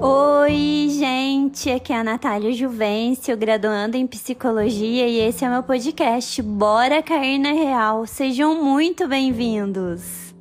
Oi, gente, aqui é a Natália Juvencio, graduando em psicologia, e esse é meu podcast Bora Cair na Real. Sejam muito bem-vindos.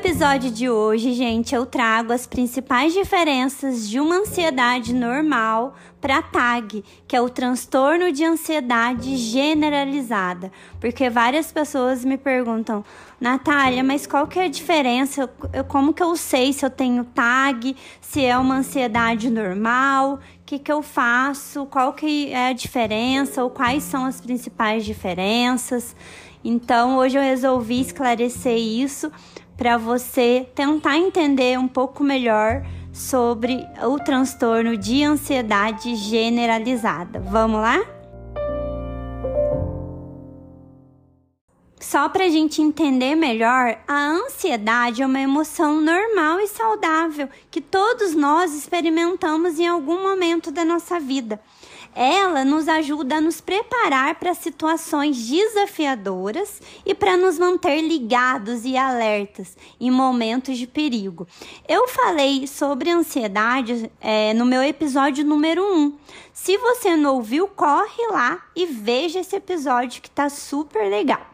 Episódio de hoje, gente, eu trago as principais diferenças de uma ansiedade normal para TAG, que é o transtorno de ansiedade generalizada. Porque várias pessoas me perguntam, Natália, mas qual que é a diferença? Eu, como que eu sei se eu tenho TAG, se é uma ansiedade normal? O que, que eu faço? Qual que é a diferença? Ou quais são as principais diferenças? Então, hoje eu resolvi esclarecer isso para você tentar entender um pouco melhor sobre o transtorno de ansiedade generalizada. Vamos lá? Só para a gente entender melhor, a ansiedade é uma emoção normal e saudável que todos nós experimentamos em algum momento da nossa vida. Ela nos ajuda a nos preparar para situações desafiadoras e para nos manter ligados e alertas em momentos de perigo. Eu falei sobre ansiedade é, no meu episódio número 1. Se você não ouviu, corre lá e veja esse episódio que está super legal.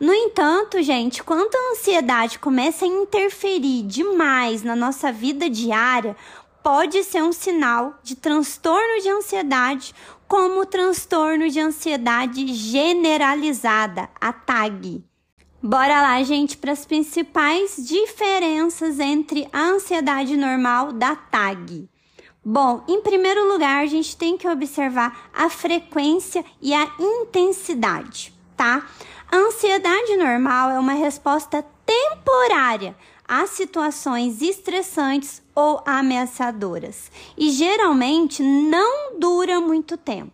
No entanto, gente, quando a ansiedade começa a interferir demais na nossa vida diária, pode ser um sinal de transtorno de ansiedade, como transtorno de ansiedade generalizada, a TAG. Bora lá, gente, para as principais diferenças entre a ansiedade normal da TAG. Bom, em primeiro lugar, a gente tem que observar a frequência e a intensidade, tá? A ansiedade normal é uma resposta temporária a situações estressantes ou ameaçadoras e geralmente não dura muito tempo,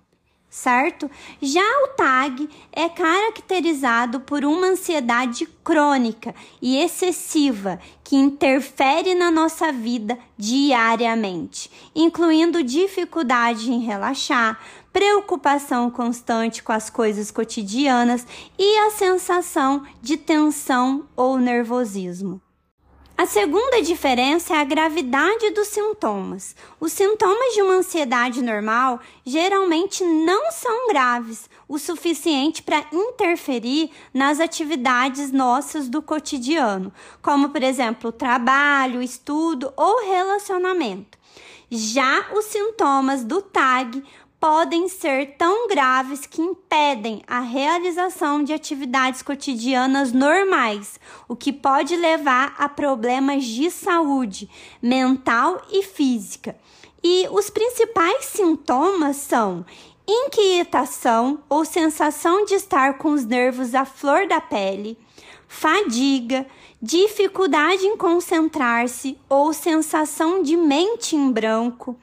certo? Já o TAG é caracterizado por uma ansiedade crônica e excessiva que interfere na nossa vida diariamente, incluindo dificuldade em relaxar, preocupação constante com as coisas cotidianas e a sensação de tensão ou nervosismo. A segunda diferença é a gravidade dos sintomas. Os sintomas de uma ansiedade normal geralmente não são graves o suficiente para interferir nas atividades nossas do cotidiano, como, por exemplo, trabalho, estudo ou relacionamento. Já os sintomas do TAG podem ser tão graves que impedem a realização de atividades cotidianas normais, o que pode levar a problemas de saúde mental e física. E os principais sintomas são inquietação ou sensação de estar com os nervos à flor da pele, fadiga, dificuldade em concentrar-se ou sensação de mente em branco,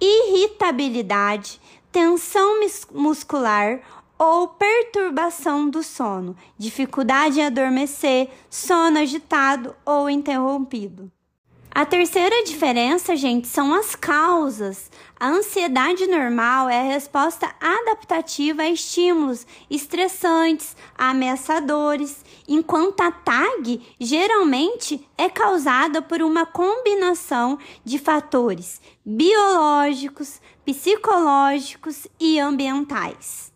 irritabilidade, tensão muscular ou perturbação do sono, dificuldade em adormecer, sono agitado ou interrompido. A terceira diferença, gente, são as causas. A ansiedade normal é a resposta adaptativa a estímulos estressantes, ameaçadores, enquanto a TAG geralmente é causada por uma combinação de fatores biológicos, psicológicos e ambientais.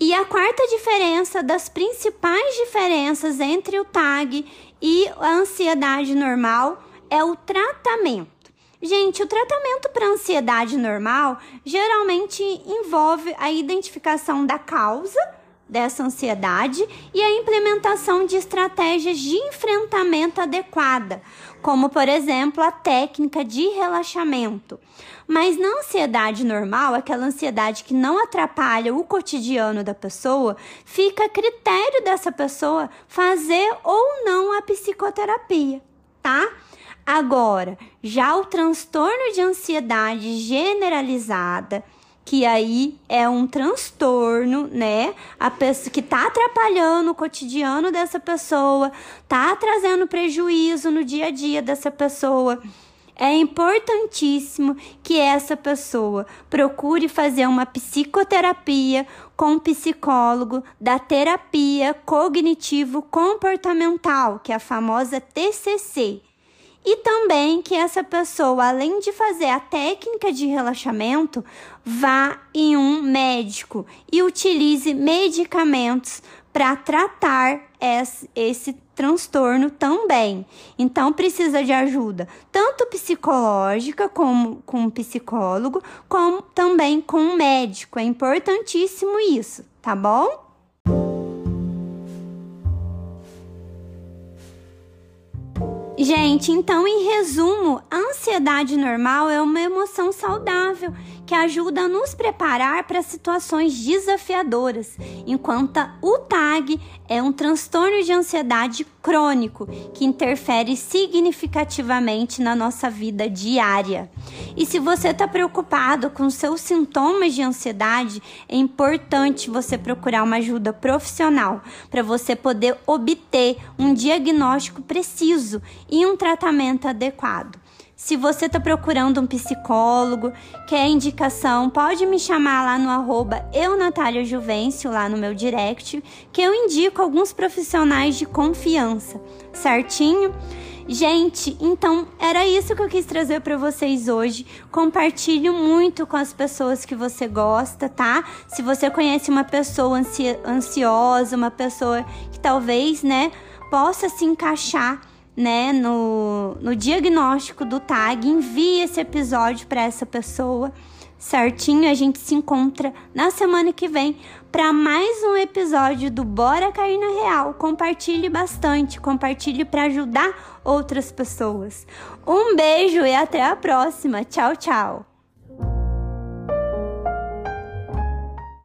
E a quarta diferença das principais diferenças entre o TAG e a ansiedade normal é o tratamento. Gente, o tratamento para ansiedade normal geralmente envolve a identificação da causa dessa ansiedade e a implementação de estratégias de enfrentamento adequada, como por exemplo a técnica de relaxamento. Mas na ansiedade normal, aquela ansiedade que não atrapalha o cotidiano da pessoa, fica a critério dessa pessoa fazer ou não a psicoterapia, tá? Agora, já o transtorno de ansiedade generalizada, que aí é um transtorno, né? A pessoa que tá atrapalhando o cotidiano dessa pessoa, tá trazendo prejuízo no dia a dia dessa pessoa. é importantíssimo que essa pessoa procure fazer uma psicoterapia com um psicólogo da terapia cognitivo comportamental, que é a famosa TCC. E também que essa pessoa, além de fazer a técnica de relaxamento, vá em um médico e utilize medicamentos para tratar esse, transtorno também. Então precisa de ajuda, tanto psicológica como com um psicólogo, como também com um médico. É importantíssimo isso, tá bom? Gente, então, em resumo, a ansiedade normal é uma emoção saudável que ajuda a nos preparar para situações desafiadoras, enquanto o TAG é um transtorno de ansiedade crônico que interfere significativamente na nossa vida diária. E se você está preocupado com seus sintomas de ansiedade, é importante você procurar uma ajuda profissional para você poder obter um diagnóstico preciso e um tratamento adequado. Se você está procurando um psicólogo, quer indicação, pode me chamar lá no arroba eu, Natália Juvencio, lá no meu direct, que eu indico alguns profissionais de confiança, certinho? Gente, então era isso que eu quis trazer para vocês hoje. Compartilhe muito com as pessoas que você gosta, tá? Se você conhece uma pessoa ansiosa, uma pessoa que talvez, né, possa se encaixar né, no, no diagnóstico do TAG, envie esse episódio para essa pessoa, certinho? A gente se encontra na semana que vem para mais um episódio do Bora Cair na Real. Compartilhe bastante, compartilhe para ajudar outras pessoas. Um beijo e até a próxima. Tchau, tchau.